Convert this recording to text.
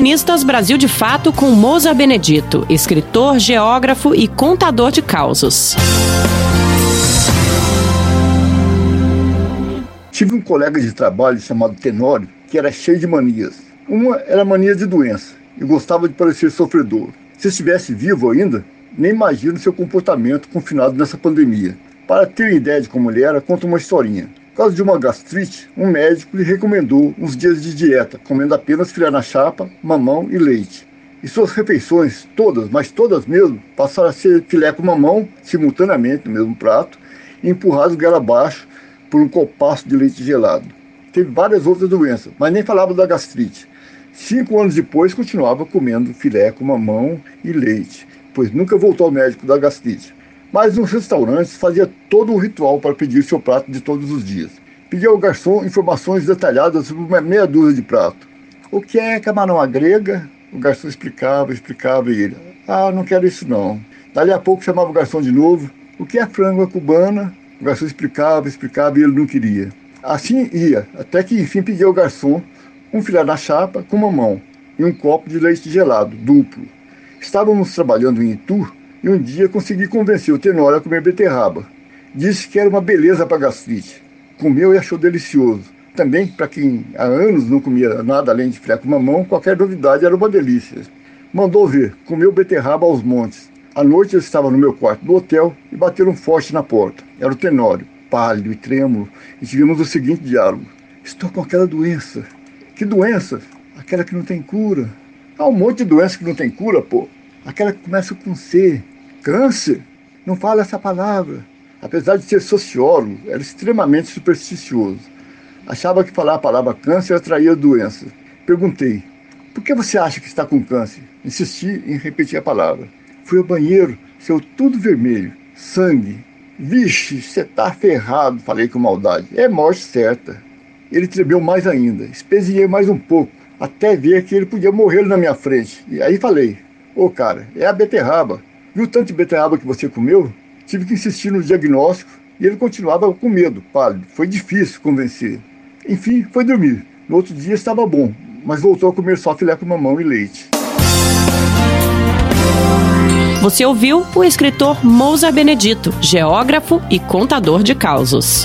colunistas Brasil de Fato com Moza Benedito, escritor, geógrafo e contador de causos. Tive um colega de trabalho chamado Tenório que era cheio de manias. Uma era mania de doença e gostava de parecer sofredor. Se estivesse vivo ainda, nem imagino seu comportamento confinado nessa pandemia. Para ter ideia de como ele era, conta uma historinha. Por causa de uma gastrite, um médico lhe recomendou uns dias de dieta, comendo apenas filé na chapa, mamão e leite. E suas refeições, todas, mas todas mesmo, passaram a ser filé com mamão, simultaneamente no mesmo prato, e empurrados goela abaixo por um copaço de leite gelado. Teve várias outras doenças, mas nem falava da gastrite. Cinco anos depois, continuava comendo filé com mamão e leite, pois nunca voltou ao médico da gastrite. Mas nos restaurantes fazia todo um ritual para pedir seu prato de todos os dias. Pedia ao garçom informações detalhadas sobre uma meia dúzia de prato. O que é camarão à grega? O garçom explicava, explicava e ele, ah, não quero isso não. Dali a pouco chamava o garçom de novo. O que é frango cubana? O garçom explicava, explicava e ele não queria. Assim ia, até que enfim pedia ao garçom um filé na chapa com mamão e um copo de leite gelado, duplo. Estávamos trabalhando em Itu e um dia consegui convencer o Tenório a comer beterraba. Disse que era uma beleza para gastrite. Comeu e achou delicioso. Também, para quem há anos não comia nada além de filé com mamão, qualquer novidade era uma delícia. Mandou ver, comeu beterraba aos montes. À noite eu estava no meu quarto do hotel e bateram forte na porta. Era o Tenório, pálido e trêmulo, e tivemos o seguinte diálogo. Estou com aquela doença. Que doença? Aquela que não tem cura. Há um monte de doença que não tem cura, pô. Aquela que começa com C. Câncer? Não fala essa palavra. Apesar de ser sociólogo, era extremamente supersticioso. Achava que falar a palavra câncer atraía doença. Perguntei: por que você acha que está com câncer? Insisti em repetir a palavra. Fui ao banheiro, saiu tudo vermelho, sangue. Vixe, você tá ferrado, falei com maldade. É morte certa. Ele tremeu mais ainda. Espezinhei mais um pouco, até ver que ele podia morrer na minha frente. E aí falei: Ô cara, é a beterraba. Viu tanto de beterraba que você comeu? Tive que insistir no diagnóstico e ele continuava com medo, pálido. Foi difícil convencer. Enfim, foi dormir. No outro dia estava bom, mas voltou a comer só filé com mamão e leite. Você ouviu o escritor Mousa Benedito, geógrafo e contador de causos.